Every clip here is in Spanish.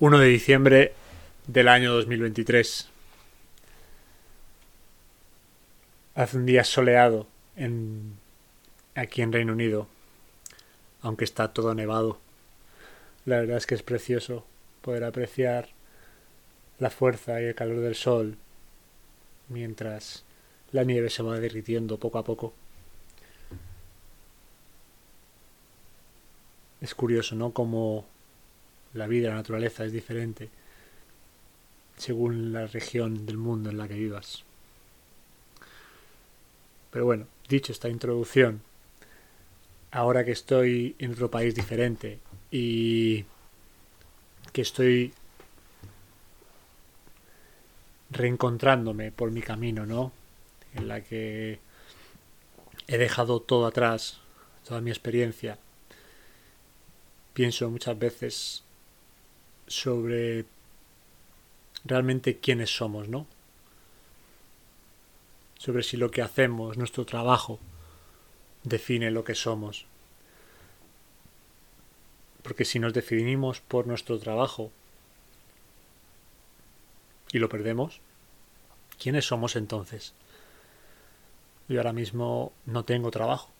1 de diciembre del año 2023. Hace un día soleado en, aquí en Reino Unido, aunque está todo nevado. La verdad es que es precioso poder apreciar la fuerza y el calor del sol mientras la nieve se va derritiendo poco a poco. Es curioso, ¿no? Como la vida, la naturaleza es diferente según la región del mundo en la que vivas. Pero bueno, dicho esta introducción, ahora que estoy en otro país diferente y que estoy reencontrándome por mi camino, ¿no? En la que he dejado todo atrás, toda mi experiencia. Pienso muchas veces sobre realmente quiénes somos, ¿no? Sobre si lo que hacemos, nuestro trabajo, define lo que somos. Porque si nos definimos por nuestro trabajo y lo perdemos, ¿quiénes somos entonces? Yo ahora mismo no tengo trabajo.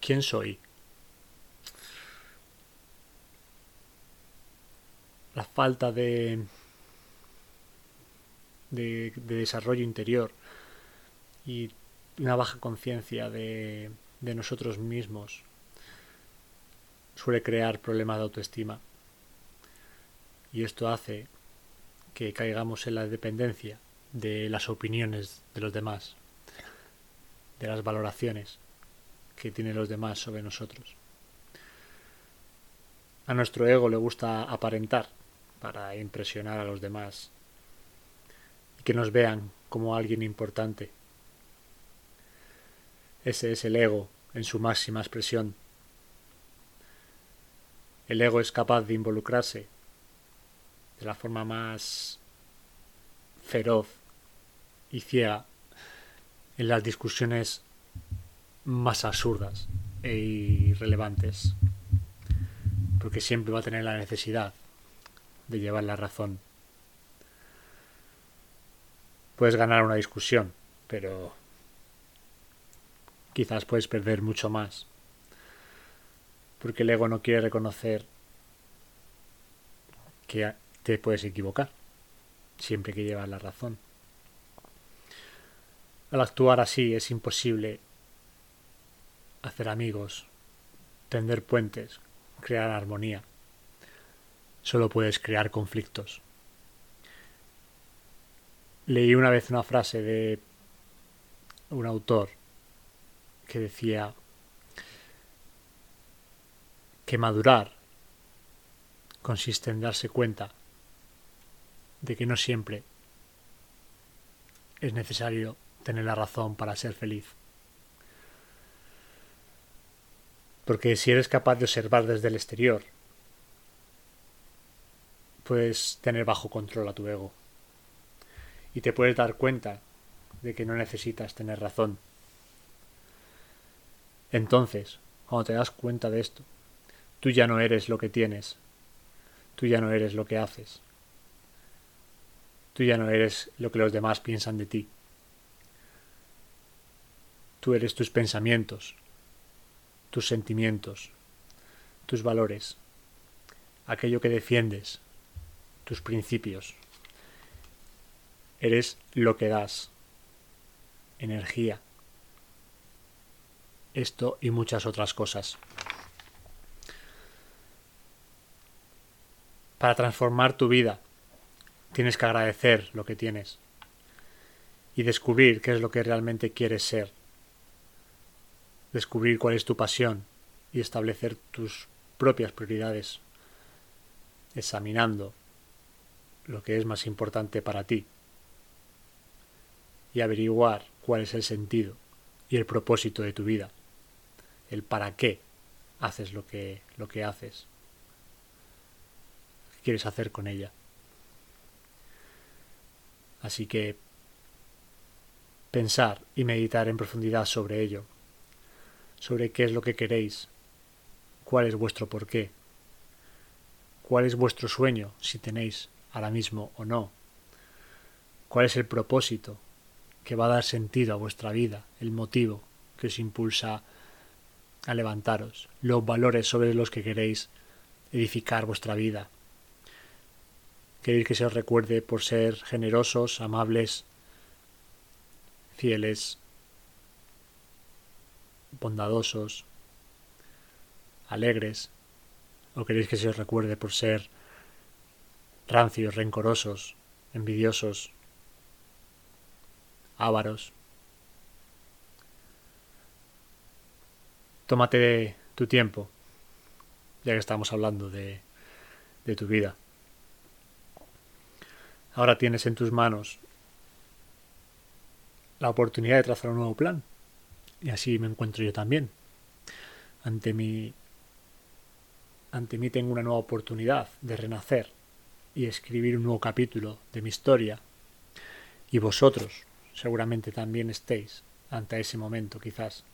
¿Quién soy? La falta de, de, desarrollo interior y una baja conciencia de, de nosotros mismos suele crear problemas de autoestima. Y esto hace que caigamos en la dependencia de las opiniones de los demás, de las valoraciones que tienen los demás sobre nosotros. A nuestro ego le gusta aparentar para impresionar a los demás y que nos vean como alguien importante. Ese es el ego en su máxima expresión. El ego es capaz de involucrarse de la forma más feroz y ciega en las discusiones más absurdas e irrelevantes, porque siempre va a tener la necesidad de llevar la razón. Puedes ganar una discusión, pero quizás puedes perder mucho más. Porque el ego no quiere reconocer que te puedes equivocar, siempre que llevas la razón. Al actuar así es imposible hacer amigos, tender puentes, crear armonía solo puedes crear conflictos. Leí una vez una frase de un autor que decía que madurar consiste en darse cuenta de que no siempre es necesario tener la razón para ser feliz. Porque si eres capaz de observar desde el exterior puedes tener bajo control a tu ego. Y te puedes dar cuenta de que no necesitas tener razón. Entonces, cuando te das cuenta de esto, tú ya no eres lo que tienes, tú ya no eres lo que haces, tú ya no eres lo que los demás piensan de ti. Tú eres tus pensamientos, tus sentimientos, tus valores, aquello que defiendes, tus principios. Eres lo que das. Energía. Esto y muchas otras cosas. Para transformar tu vida, tienes que agradecer lo que tienes y descubrir qué es lo que realmente quieres ser. Descubrir cuál es tu pasión y establecer tus propias prioridades, examinando lo que es más importante para ti y averiguar cuál es el sentido y el propósito de tu vida, el para qué haces lo que, lo que haces, qué quieres hacer con ella. Así que pensar y meditar en profundidad sobre ello, sobre qué es lo que queréis, cuál es vuestro porqué, cuál es vuestro sueño, si tenéis ahora mismo o no. ¿Cuál es el propósito que va a dar sentido a vuestra vida, el motivo que os impulsa a levantaros, los valores sobre los que queréis edificar vuestra vida. Queréis que se os recuerde por ser generosos, amables, fieles, bondadosos, alegres, o queréis que se os recuerde por ser rancios, rencorosos, envidiosos, ávaros. Tómate tu tiempo, ya que estamos hablando de, de tu vida. Ahora tienes en tus manos la oportunidad de trazar un nuevo plan. Y así me encuentro yo también. Ante mí, ante mí tengo una nueva oportunidad de renacer y escribir un nuevo capítulo de mi historia. Y vosotros seguramente también estéis ante ese momento, quizás.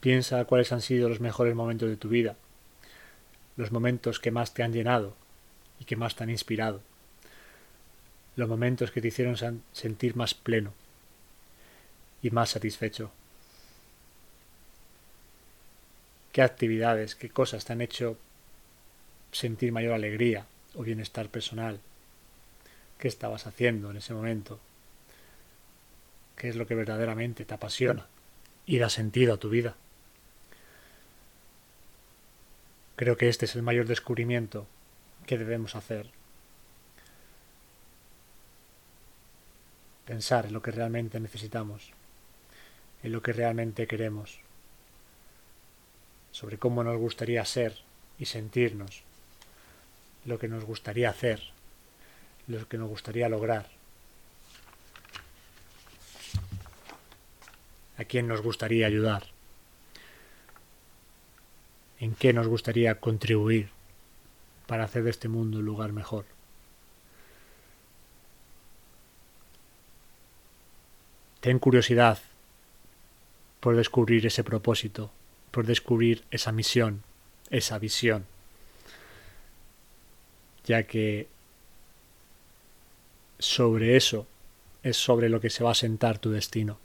Piensa cuáles han sido los mejores momentos de tu vida, los momentos que más te han llenado y que más te han inspirado, los momentos que te hicieron sentir más pleno y más satisfecho. ¿Qué actividades, qué cosas te han hecho sentir mayor alegría o bienestar personal? ¿Qué estabas haciendo en ese momento? ¿Qué es lo que verdaderamente te apasiona y da sentido a tu vida? Creo que este es el mayor descubrimiento que debemos hacer. Pensar en lo que realmente necesitamos, en lo que realmente queremos, sobre cómo nos gustaría ser y sentirnos, lo que nos gustaría hacer, lo que nos gustaría lograr, a quién nos gustaría ayudar en qué nos gustaría contribuir para hacer de este mundo un lugar mejor. Ten curiosidad por descubrir ese propósito, por descubrir esa misión, esa visión, ya que sobre eso es sobre lo que se va a sentar tu destino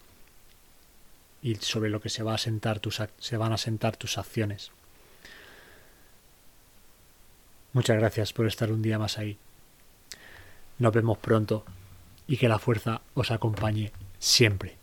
y sobre lo que se, va a sentar tus, se van a sentar tus acciones. Muchas gracias por estar un día más ahí. Nos vemos pronto y que la fuerza os acompañe siempre.